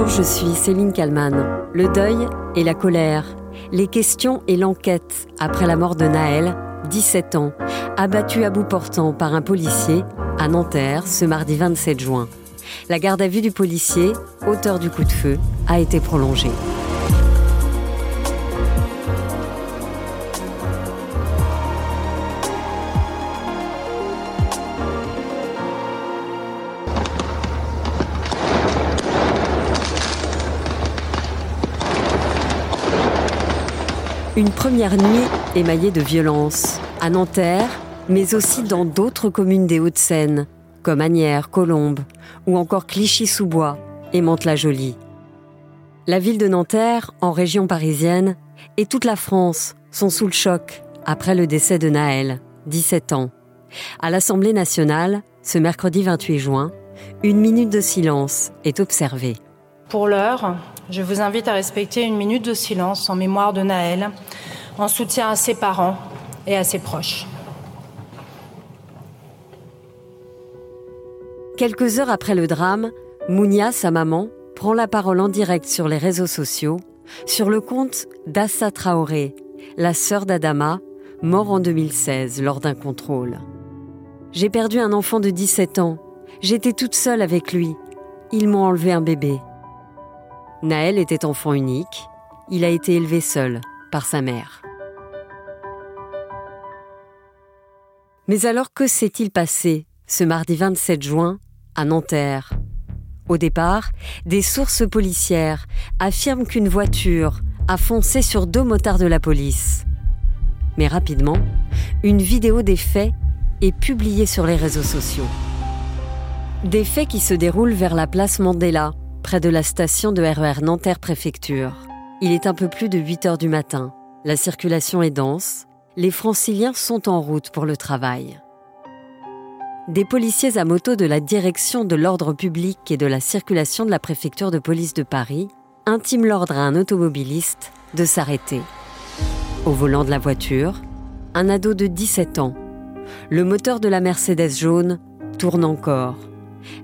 Bonjour, je suis Céline Kalman. Le deuil et la colère, les questions et l'enquête après la mort de Naël, 17 ans, abattu à bout portant par un policier à Nanterre ce mardi 27 juin. La garde à vue du policier, auteur du coup de feu, a été prolongée. Une première nuit émaillée de violence, à Nanterre, mais aussi dans d'autres communes des Hauts-de-Seine, comme Agnières, Colombes ou encore Clichy-sous-Bois et Mantes-la-Jolie. La ville de Nanterre, en région parisienne, et toute la France sont sous le choc après le décès de Naël, 17 ans. À l'Assemblée nationale, ce mercredi 28 juin, une minute de silence est observée. Pour l'heure, je vous invite à respecter une minute de silence en mémoire de Naël, en soutien à ses parents et à ses proches. Quelques heures après le drame, Mounia, sa maman, prend la parole en direct sur les réseaux sociaux, sur le compte d'Assa Traoré, la sœur d'Adama, mort en 2016 lors d'un contrôle. J'ai perdu un enfant de 17 ans. J'étais toute seule avec lui. Ils m'ont enlevé un bébé. Naël était enfant unique. Il a été élevé seul par sa mère. Mais alors que s'est-il passé ce mardi 27 juin à Nanterre? Au départ, des sources policières affirment qu'une voiture a foncé sur deux motards de la police. Mais rapidement, une vidéo des faits est publiée sur les réseaux sociaux. Des faits qui se déroulent vers la place Mandela, près de la station de RER e Nanterre Préfecture. Il est un peu plus de 8 heures du matin. La circulation est dense. Les franciliens sont en route pour le travail. Des policiers à moto de la direction de l'ordre public et de la circulation de la préfecture de police de Paris intiment l'ordre à un automobiliste de s'arrêter. Au volant de la voiture, un ado de 17 ans. Le moteur de la Mercedes jaune tourne encore.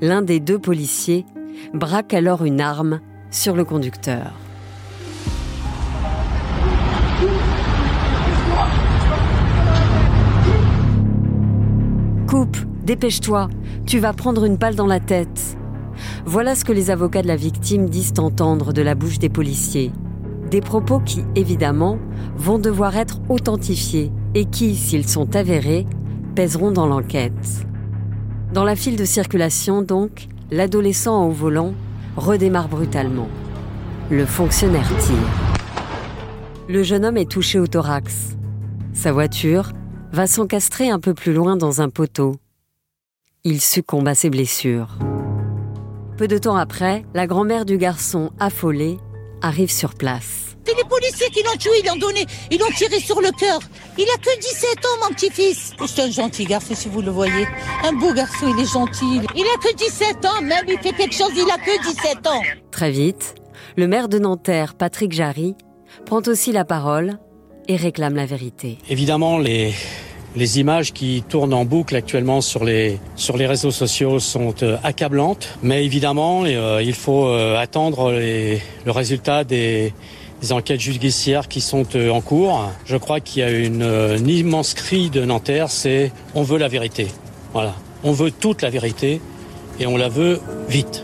L'un des deux policiers braque alors une arme sur le conducteur. Coupe, dépêche-toi, tu vas prendre une balle dans la tête. Voilà ce que les avocats de la victime disent entendre de la bouche des policiers. Des propos qui, évidemment, vont devoir être authentifiés et qui, s'ils sont avérés, pèseront dans l'enquête. Dans la file de circulation, donc, l'adolescent au volant redémarre brutalement. Le fonctionnaire tire. Le jeune homme est touché au thorax. Sa voiture va s'encastrer un peu plus loin dans un poteau. Il succombe à ses blessures. Peu de temps après, la grand-mère du garçon, affolée, arrive sur place. C'est les policiers qui l'ont tué, ils l'ont donné, ils l'ont tiré sur le cœur. Il a que 17 ans, mon petit-fils. C'est un gentil garçon, si vous le voyez. Un beau garçon, il est gentil. Il a que 17 ans, même il fait quelque chose, il a que 17 ans. Très vite, le maire de Nanterre, Patrick Jarry, prend aussi la parole et réclame la vérité. Évidemment, les, les images qui tournent en boucle actuellement sur les, sur les réseaux sociaux sont euh, accablantes, mais évidemment, euh, il faut euh, attendre le résultat des, enquêtes judiciaires qui sont en cours. Je crois qu'il y a une, immense cri de Nanterre, c'est on veut la vérité. Voilà. On veut toute la vérité et on la veut vite.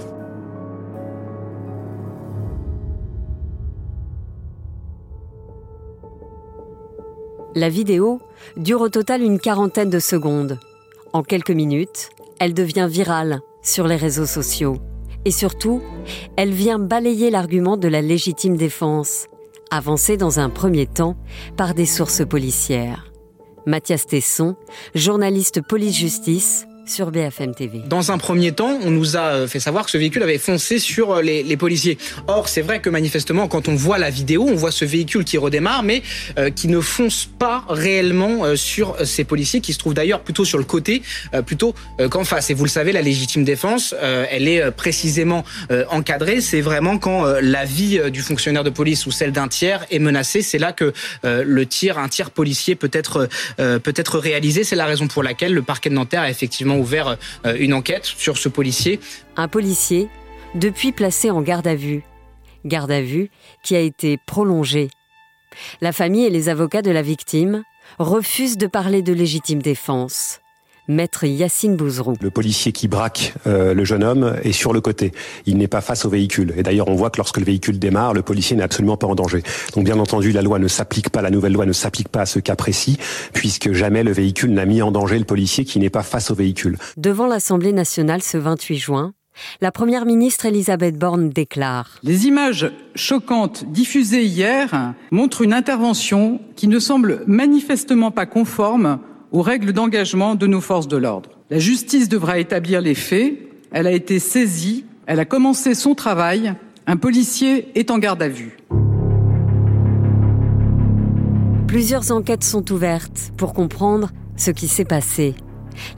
La vidéo dure au total une quarantaine de secondes. En quelques minutes, elle devient virale sur les réseaux sociaux. Et surtout, elle vient balayer l'argument de la légitime défense, avancé dans un premier temps par des sources policières. Mathias Tesson, journaliste police-justice, sur BFM TV. Dans un premier temps, on nous a euh, fait savoir que ce véhicule avait foncé sur euh, les, policiers. Or, c'est vrai que manifestement, quand on voit la vidéo, on voit ce véhicule qui redémarre, mais euh, qui ne fonce pas réellement sur ces policiers, qui se trouvent d'ailleurs plutôt sur le côté, plutôt qu'en face. Et vous le savez, la légitime défense, elle est précisément encadrée. C'est vraiment quand la vie du fonctionnaire de police ou celle d'un tiers est menacée, c'est là que le tir, un tir policier peut être peut être réalisé. C'est la raison pour laquelle le parquet de Nanterre a effectivement ouvert euh, une enquête sur ce policier. Un policier depuis placé en garde à vue. Garde à vue qui a été prolongée. La famille et les avocats de la victime refusent de parler de légitime défense. Maître Yacine Bouzrou. Le policier qui braque euh, le jeune homme est sur le côté. Il n'est pas face au véhicule. Et d'ailleurs, on voit que lorsque le véhicule démarre, le policier n'est absolument pas en danger. Donc, bien entendu, la loi ne s'applique pas, la nouvelle loi ne s'applique pas à ce cas précis, puisque jamais le véhicule n'a mis en danger le policier qui n'est pas face au véhicule. Devant l'Assemblée nationale ce 28 juin, la première ministre Elisabeth Borne déclare Les images choquantes diffusées hier montrent une intervention qui ne semble manifestement pas conforme aux règles d'engagement de nos forces de l'ordre. La justice devra établir les faits. Elle a été saisie. Elle a commencé son travail. Un policier est en garde à vue. Plusieurs enquêtes sont ouvertes pour comprendre ce qui s'est passé.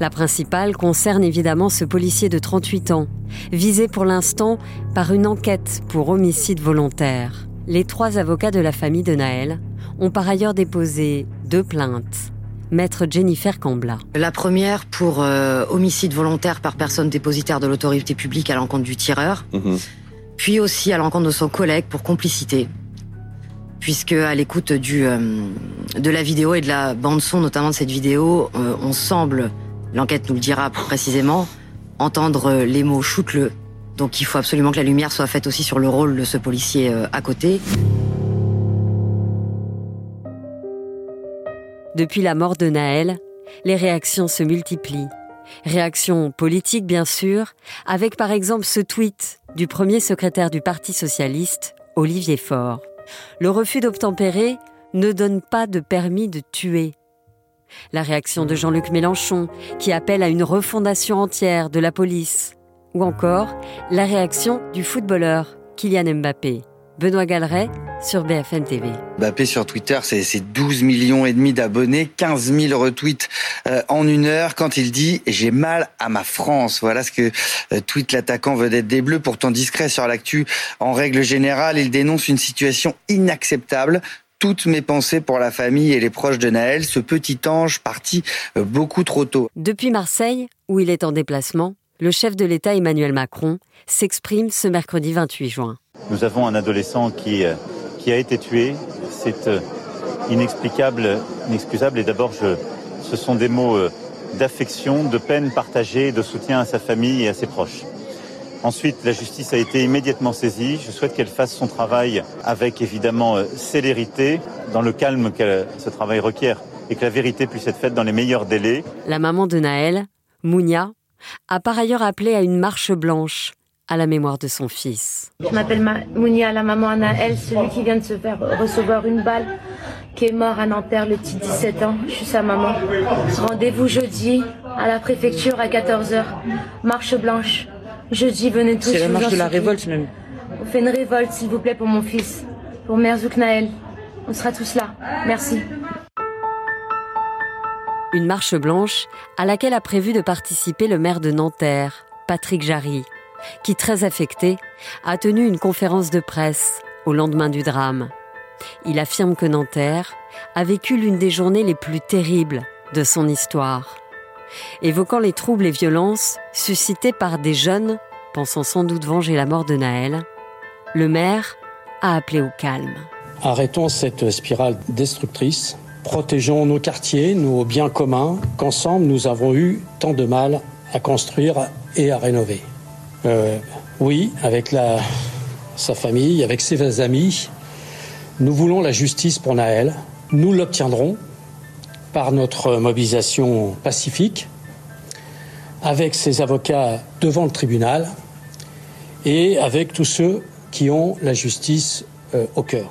La principale concerne évidemment ce policier de 38 ans, visé pour l'instant par une enquête pour homicide volontaire. Les trois avocats de la famille de Naël ont par ailleurs déposé deux plaintes. Maître Jennifer Cambla. La première pour euh, homicide volontaire par personne dépositaire de l'autorité publique à l'encontre du tireur, Mhm. puis aussi à l'encontre de son collègue pour complicité, puisque à l'écoute du euh, de la vidéo et de la bande son, notamment de cette vidéo, euh, on semble, l'enquête nous le dira précisément, entendre les mots shoot-le. Donc il faut absolument que la lumière soit faite aussi sur le rôle de ce policier euh, à côté. Depuis la mort de Naël, les réactions se multiplient. Réactions politiques, bien sûr, avec par exemple ce tweet du premier secrétaire du Parti socialiste, Olivier Faure. Le refus d'obtempérer ne donne pas de permis de tuer. La réaction de Jean-Luc Mélenchon, qui appelle à une refondation entière de la police. Ou encore la réaction du footballeur Kylian Mbappé. Benoît Galeret sur BFM TV. Mbappé sur Twitter, c'est c'est 12 millions et demi d'abonnés, 15 000 retweets euh, en une heure quand il dit j'ai mal à ma France. Voilà ce que euh, tweet l'attaquant vedette des Bleus, pourtant discret sur l'actu. En règle générale, il dénonce une situation inacceptable. Toutes mes pensées pour la famille et les proches de Naël, ce petit ange parti euh, beaucoup trop tôt. Depuis Marseille, où il est en déplacement, le chef de l'État Emmanuel Macron s'exprime ce mercredi 28 juin. Nous avons un adolescent qui, euh, qui a été tué. C'est euh, inexplicable, inexcusable. Et d'abord, ce sont des mots euh, d'affection, de peine partagée, de soutien à sa famille et à ses proches. Ensuite, la justice a été immédiatement saisie. Je souhaite qu'elle fasse son travail avec évidemment célérité, dans le calme que ce travail requiert, et que la vérité puisse être faite dans les meilleurs délais. La maman de Naël, Mounia, a par ailleurs appelé à une marche blanche à la mémoire de son fils. Je m'appelle Ma- Mounia, la maman Anaël, celui qui vient de se faire recevoir une balle, qui est mort à Nanterre le petit 17 ans. Je suis sa maman. Rendez-vous jeudi à la préfecture à 14h. Marche blanche. Jeudi, venez tous. C'est la marche de la révolte même. On fait une révolte, s'il vous plaît, pour mon fils. Pour Merzouk Naël. On sera tous là. Merci. Une marche blanche à laquelle a prévu de participer le maire de Nanterre, Patrick Jarry, qui, très affecté, a tenu une conférence de presse au lendemain du drame. Il affirme que Nanterre a vécu l'une des journées les plus terribles de son histoire. Évoquant les troubles et violences suscités par des jeunes pensant sans doute venger la mort de Naël, le maire a appelé au calme. Arrêtons cette spirale destructrice. Protégeons nos quartiers, nos biens communs, qu'ensemble nous avons eu tant de mal à construire et à rénover. Euh, oui, avec sa famille, avec ses amis, nous voulons la justice pour Naël. Nous l'obtiendrons par notre mobilisation pacifique, avec ses avocats devant le tribunal et avec tous ceux qui ont la justice euh, au cœur.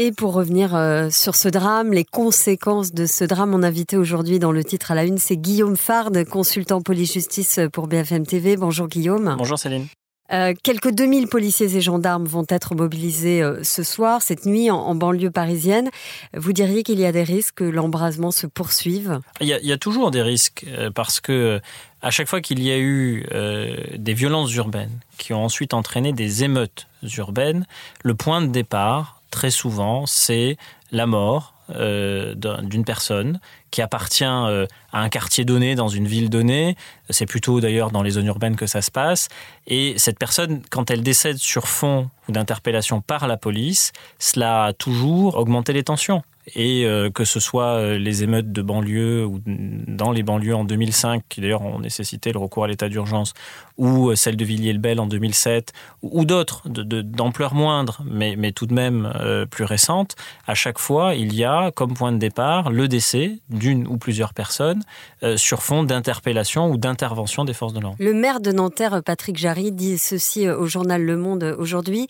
Et pour revenir euh, sur ce drame, les conséquences de ce drame, mon invité aujourd'hui dans le titre à la une, c'est Guillaume Fard, consultant police-justice pour BFM TV. Bonjour Guillaume. Bonjour Céline. Euh, quelques 2000 policiers et gendarmes vont être mobilisés euh, ce soir, cette nuit, en, en, banlieue parisienne. Vous diriez qu'il y a des risques que l'embrasement se poursuive? Il y, a, il y, a, toujours des risques euh, parce que à chaque fois qu'il y a eu euh, des violences urbaines qui ont ensuite entraîné des émeutes urbaines, le point de départ très souvent, c'est la mort euh, d'une personne qui appartient euh, à un quartier donné, dans une ville donnée. C'est plutôt d'ailleurs dans les zones urbaines que ça se passe. Et cette personne, quand elle décède sur fond d'interpellation par la police, cela a toujours augmenté les tensions et euh, que ce soit les émeutes de banlieue ou dans les banlieues en 2005, qui d'ailleurs ont nécessité le recours à l'état d'urgence, ou euh, celle de Villiers-le-Bel en 2007, ou d'autres d'ampleur moindre, mais, mais tout de même plus récentes, à chaque fois, il y a comme point de départ le décès d'une ou plusieurs personnes sur fond d'interpellation ou d'intervention des forces de l'ordre. Le maire de Nanterre, Patrick Jarry, dit ceci au journal Le Monde aujourd'hui.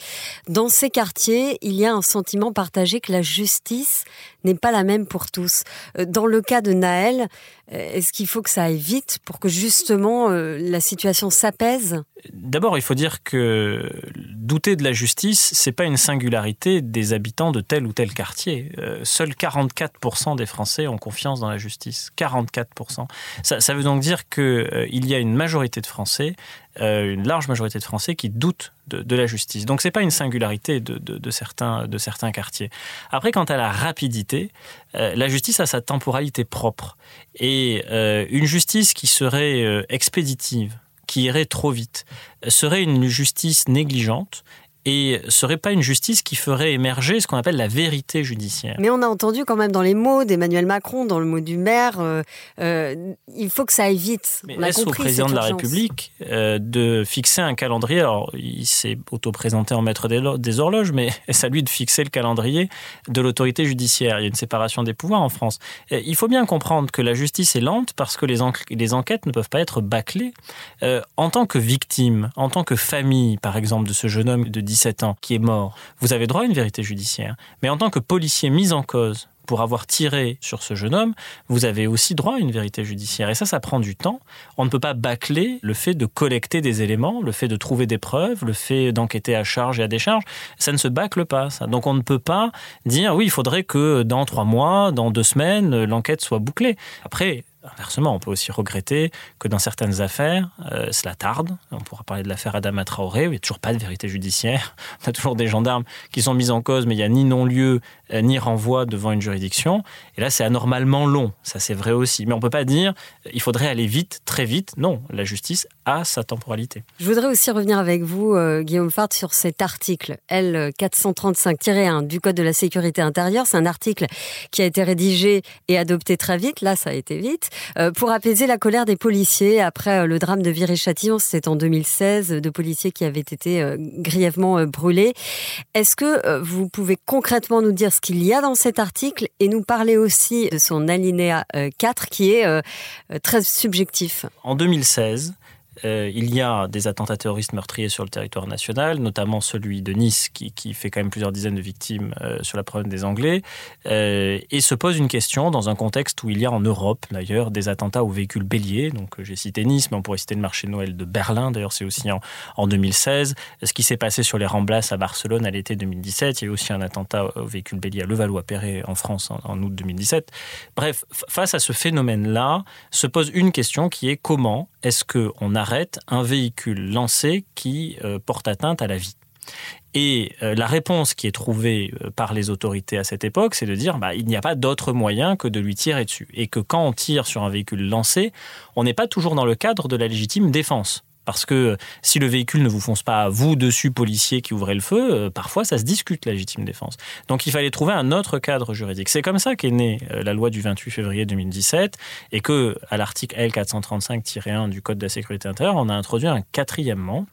Dans ces quartiers, il y a un sentiment partagé que la justice n'est pas la même pour tous. Euh, dans le cas de Naël, euh, est-ce qu'il faut que ça aille vite pour que justement euh, la situation s'apaise? D'abord, il faut dire que douter de la justice, c'est pas une singularité des habitants de tel ou tel quartier. seuls 44% des Français ont confiance dans la justice. 44%. Ça, veut donc dire qu'il y a une majorité de Français une large majorité de Français qui doutent de, la justice. Donc c'est pas une singularité de, certains, de certains quartiers. Après, quant à la rapidité, euh, la justice a sa temporalité propre. Et euh, une justice qui serait expéditive, qui irait trop vite, serait une justice négligente et serait pas une justice qui ferait émerger ce qu'on appelle la vérité judiciaire. Mais on a entendu quand même dans les mots d'Emmanuel Macron, dans le mot du maire, euh, euh, il faut que ça aille vite. Mais est-ce au président de la République euh, de fixer un calendrier? Alors, il s'est auto-présenté en maître des horloges, mais est-ce à lui de fixer le calendrier de l'autorité judiciaire Il y a une séparation des pouvoirs en France. il faut bien comprendre que la justice est lente parce que les, les enquêtes ne peuvent pas être bâclées. en tant que victime, en tant que famille, par exemple, de ce jeune homme de 17 ans qui est mort, vous avez droit à une vérité judiciaire. Mais en tant que policier mis en cause pour avoir tiré sur ce jeune homme, vous avez aussi droit à une vérité judiciaire. Et ça, ça prend du temps. On ne peut pas bâcler le fait de collecter des éléments, le fait de trouver des preuves, le fait d'enquêter à charge et à décharge. Ça ne se bâcle pas, ça. Donc on ne peut pas dire, oui, il faudrait que dans trois mois, dans deux semaines, l'enquête soit bouclée. Après, Inversement, on peut aussi regretter que dans certaines affaires, euh, cela tarde. On pourra parler de l'affaire Adama Traoré, où il n'y a toujours pas de vérité judiciaire. On a toujours des gendarmes qui sont mis en cause, mais il n'y a ni non-lieu, euh, ni renvoi devant une juridiction. Et là, c'est anormalement long. Ça, c'est vrai aussi. Mais on ne peut pas dire euh, il faudrait aller vite, très vite. Non, la justice a sa temporalité. Je voudrais aussi revenir avec vous, Guillaume Fart, sur cet article L435-1 du Code de la sécurité intérieure. C'est un article qui a été rédigé et adopté très vite. Là, ça a été vite. Euh, pour apaiser la colère des policiers après euh, le drame de Viry-Châtillon, c'était en 2016, de policiers qui avaient été euh, grièvement brûlés. Est-ce que vous pouvez concrètement nous dire ce qu'il y a dans cet article et nous parler aussi de son alinéa 4 qui est très subjectif? En 2016, euh, il y a des attentats terroristes meurtriers sur le territoire national, notamment celui de Nice qui, fait quand même plusieurs dizaines de victimes euh, sur la province des Anglais, euh, et se pose une question dans un contexte où il y a en Europe d'ailleurs des attentats aux véhicules béliers. Donc j'ai cité Nice, mais on pourrait citer le marché de Noël de Berlin. D'ailleurs c'est aussi en, 2016. Ce qui s'est passé sur les Ramblas à Barcelone à l'été 2017. Il y a eu aussi un attentat aux véhicules béliers à Levallois-Perret en France en, août 2017. Bref, face à ce phénomène-là, se pose une question qui est comment est-ce qu'on un véhicule lancé qui euh, porte atteinte à la vie et euh, la réponse qui est trouvée euh, par les autorités à cette époque, c'est de dire bah, il n'y a pas d'autre moyen que de lui tirer dessus. Et que quand on tire sur un véhicule lancé, on n'est pas toujours dans le cadre de la légitime défense. Parce que si le véhicule ne vous fonce pas vous dessus, policier qui ouvrez le feu, euh, parfois ça se discute la légitime défense. Donc il fallait trouver un autre cadre juridique. C'est comme ça qu'est née euh, la loi du 28 février 2017 et que à l'article L435-1 du Code de la sécurité intérieure, on a introduit un quatrièmement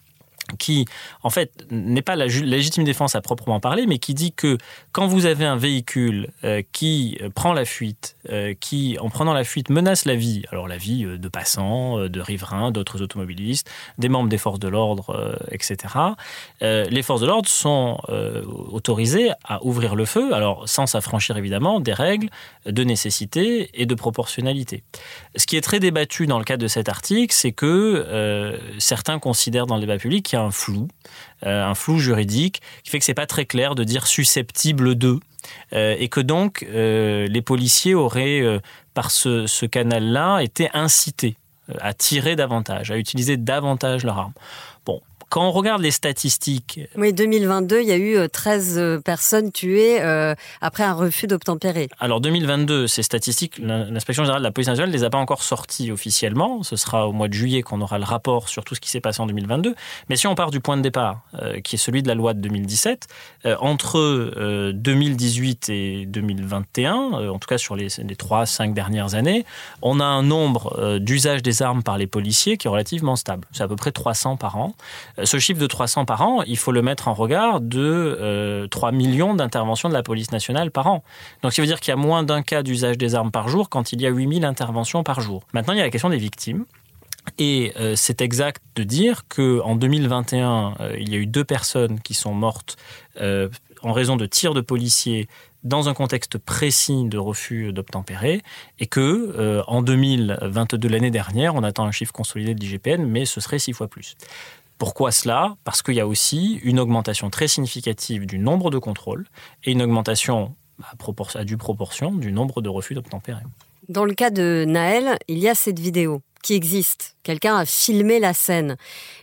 qui, en fait, n'est pas la légitime défense à proprement parler, mais qui dit que quand vous avez un véhicule euh, qui euh, prend la fuite, euh, qui, en prenant la fuite, menace la vie, alors la vie de passants, de riverains, d'autres automobilistes, des membres des forces de l'ordre, etc., les forces de l'ordre sont autorisées à ouvrir le feu, alors sans s'affranchir évidemment des règles de nécessité et de proportionnalité. Ce qui est très débattu dans le cadre de cet article, c'est que certains considèrent dans le débat public un flou, euh, un flou juridique qui fait que c'est pas très clair de dire susceptible de. Euh, et que donc euh, les policiers auraient, par ce, ce canal-là, été incités à tirer davantage, à utiliser davantage leur arme. Bon, quand on regarde les statistiques. Oui, 2022, il y a eu 13 personnes tuées après un refus d'obtempérer. Alors 2022, ces statistiques, l'inspection générale de la police nationale ne les a pas encore sorties officiellement. Ce sera au mois de juillet qu'on aura le rapport sur tout ce qui s'est passé en 2022. Mais si on part du point de départ, qui est celui de la loi de 2017, entre 2018 et 2021, en tout cas sur les, les 3-5 dernières années, on a un nombre d'usages des armes par les policiers qui est relativement stable. C'est à peu près 300 par an. Euh, ce chiffre de 300 par an, il faut le mettre en regard de 3 euh, millions d'interventions de la police nationale par an. Donc, ça veut dire qu'il y a moins d'un cas d'usage des armes par jour quand il y a 8000 interventions par jour. Maintenant, il y a la question des victimes. Et euh, c'est exact de dire qu'en 2021, il y a eu deux personnes qui sont mortes en raison de tirs de policiers dans un contexte précis de refus d'obtempérer et que en 2022 l'année dernière, on attend un chiffre consolidé de l'IGPN, mais ce serait six fois plus. Pourquoi cela? Parce qu'il y a aussi une augmentation très significative du nombre de contrôles et une augmentation à, due proportion du nombre de refus d'obtempérer. Dans le cas de Naël, il y a cette vidéo qui existe. Quelqu'un a filmé la scène.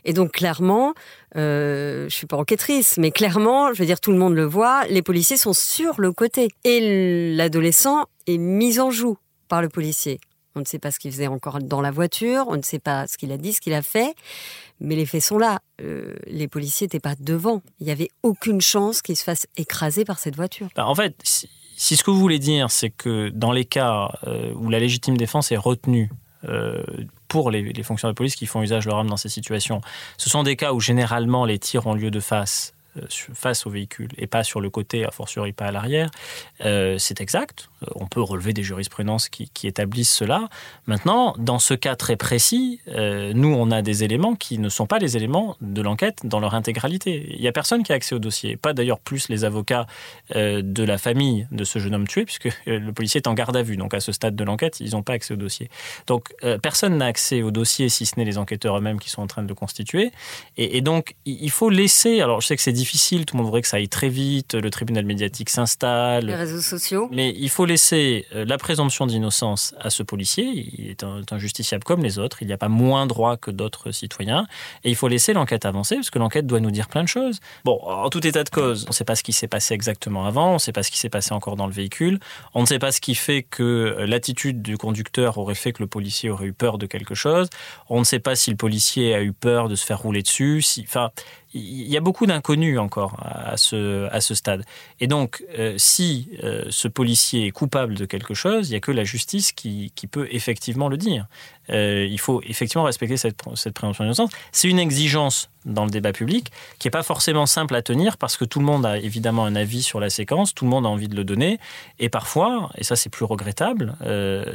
Et donc clairement, euh, je suis pas enquêtrice, mais clairement, je veux dire, tout le monde le voit, les policiers sont sur le côté. Et l'adolescent est mis en joue par le policier. On ne sait pas ce qu'il faisait encore dans la voiture, on ne sait pas ce qu'il a dit, ce qu'il a fait, mais les faits sont là. Euh, les policiers n'étaient pas devant. Il n'y avait aucune chance qu'il se fasse écraser par cette voiture. Bah, en fait, si, ce que vous voulez dire, c'est que dans les cas euh, où la légitime défense est retenue euh, pour les, les, fonctionnaires de police qui font usage de leur arme dans ces situations. Ce sont des cas où généralement les tirs ont lieu de face face au véhicule et pas sur le côté, a fortiori pas à l'arrière, euh, c'est exact. Euh, on peut relever des jurisprudences qui, établissent cela. Maintenant, dans ce cas très précis, nous, on a des éléments qui ne sont pas les éléments de l'enquête dans leur intégralité. Il n'y a personne qui a accès au dossier, pas d'ailleurs plus les avocats de la famille de ce jeune homme tué, puisque le policier est en garde à vue. Donc à ce stade de l'enquête, ils n'ont pas accès au dossier. Donc personne n'a accès au dossier, si ce n'est les enquêteurs eux-mêmes qui sont en train de le constituer. Et, et donc, il faut laisser, alors je sais que c'est difficile, tout le monde voudrait que ça aille très vite, le tribunal médiatique s'installe. Les réseaux sociaux. Mais il faut laisser euh, la présomption d'innocence à ce policier, il est un, justiciable comme les autres, il n'y a pas moins droit que d'autres citoyens, et il faut laisser l'enquête avancer, parce que l'enquête doit nous dire plein de choses. Bon, en tout état de cause, on ne sait pas ce qui s'est passé exactement avant, on ne sait pas ce qui s'est passé encore dans le véhicule, on ne sait pas ce qui fait que euh, l'attitude du conducteur aurait fait que le policier aurait eu peur de quelque chose, on ne sait pas si le policier a eu peur de se faire rouler dessus, si, enfin, il y a beaucoup d'inconnus encore à ce, stade. Et donc, euh, si euh, ce policier est coupable de quelque chose, il n'y a que la justice qui, peut effectivement le dire. Euh, il faut effectivement respecter cette, cette d'innocence. C'est une exigence dans le débat public qui n'est pas forcément simple à tenir parce que tout le monde a évidemment un avis sur la séquence, tout le monde a envie de le donner. Et parfois, et ça c'est plus regrettable,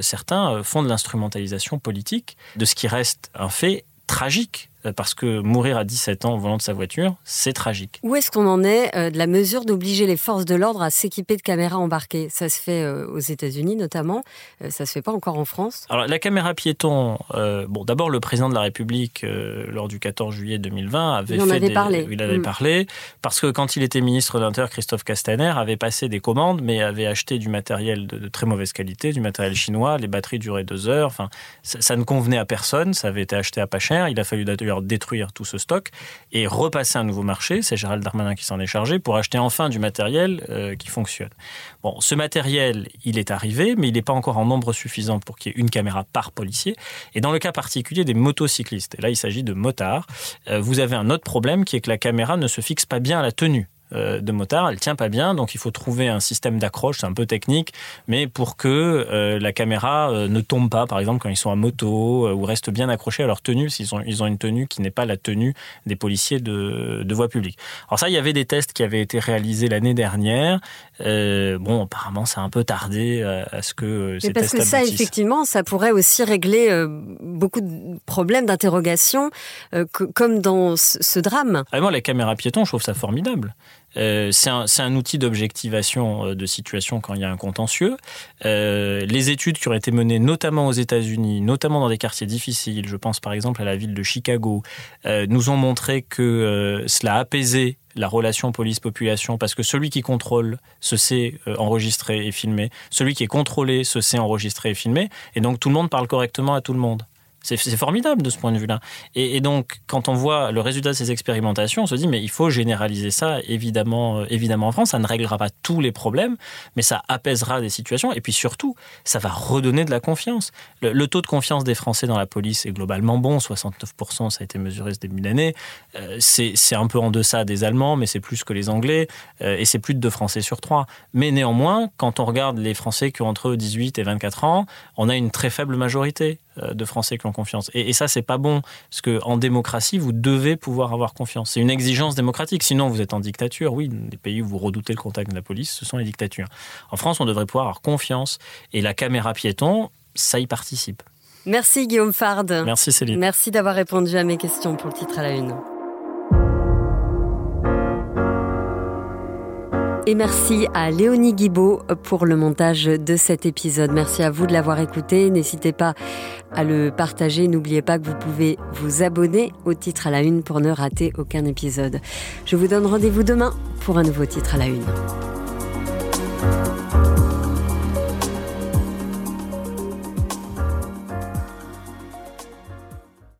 certains font de l'instrumentalisation politique de ce qui reste un fait tragique parce que mourir à 17 ans au volant de sa voiture, c'est tragique. Où est-ce qu'on en est euh, de la mesure d'obliger les forces de l'ordre à s'équiper de caméras embarquées? Ça se fait euh, aux États-Unis notamment, ça se fait pas encore en France. Alors la caméra piéton, bon d'abord le président de la République lors du 14 juillet 2020 avait il fait avait parlé. il avait Mm. parlé parce que quand il était ministre de l'Intérieur, Christophe Castaner avait passé des commandes mais avait acheté du matériel de, de très mauvaise qualité, du matériel chinois, les batteries duraient deux heures, enfin ça, ça ne convenait à personne, ça avait été acheté à pas cher, il a fallu d'ailleurs détruire tout ce stock et repasser un nouveau marché. C'est Gérald Darmanin qui s'en est chargé pour acheter enfin du matériel euh, qui fonctionne. Bon, ce matériel, il est arrivé, mais il n'est pas encore en nombre suffisant pour qu'il y ait une caméra par policier. Et dans le cas particulier des motocyclistes, et là il s'agit de motards, euh, vous avez un autre problème qui est que la caméra ne se fixe pas bien à la tenue de motard, elle tient pas bien, donc il faut trouver un système d'accroche, c'est un peu technique, mais pour que euh, la caméra euh, ne tombe pas, par exemple quand ils sont à moto, euh, ou reste bien accrochés à leur tenue, s'ils ont, ils ont une tenue qui n'est pas la tenue des policiers de, de voie publique. Alors ça, il y avait des tests qui avaient été réalisés l'année dernière. Euh, bon, apparemment, ça a un peu tardé à, à ce que euh, ces Mais parce tests que ça, aboutissent. effectivement, ça pourrait aussi régler euh, beaucoup de problèmes d'interrogation, euh, comme dans ce, ce drame. Ah, moi, les caméras piétons, je trouve ça formidable. Euh, c'est un, outil d'objectivation euh, de situation quand il y a un contentieux. Euh, les études qui ont été menées notamment aux États-Unis, notamment dans des quartiers difficiles, je pense par exemple à la ville de Chicago, nous ont montré que cela a apaisé la relation police-population parce que celui qui contrôle se sait enregistrer et filmer, celui qui est contrôlé se sait enregistrer et filmer, et donc tout le monde parle correctement à tout le monde. C'est formidable de ce point de vue-là. Et, donc, quand on voit le résultat de ces expérimentations, on se dit, mais il faut généraliser ça, évidemment, euh, évidemment en France. Ça ne réglera pas tous les problèmes, mais ça apaisera des situations. Et puis surtout, ça va redonner de la confiance. Le, taux de confiance des Français dans la police est globalement bon. 69%, ça a été mesuré ce début d'année. Euh, c'est un peu en deçà des Allemands, mais c'est plus que les Anglais. Euh, et c'est plus de deux Français sur trois. Mais néanmoins, quand on regarde les Français qui ont entre 18 et 24 ans, on a une très faible majorité de Français qui ont confiance. Et, ça, c'est pas bon, parce qu'en démocratie, vous devez pouvoir avoir confiance. C'est une exigence démocratique. Sinon, vous êtes en dictature. Oui, des pays où vous redoutez le contact de la police, ce sont les dictatures. En France, on devrait pouvoir avoir confiance. Et la caméra piéton, ça y participe. Merci Guillaume Fard. Merci Céline. Merci d'avoir répondu à mes questions pour le titre à la une. Et merci à Léonie Guibaud pour le montage de cet épisode. Merci à vous de l'avoir écouté. N'hésitez pas à le partager. N'oubliez pas que vous pouvez vous abonner au titre à la une pour ne rater aucun épisode. Je vous donne rendez-vous demain pour un nouveau titre à la une.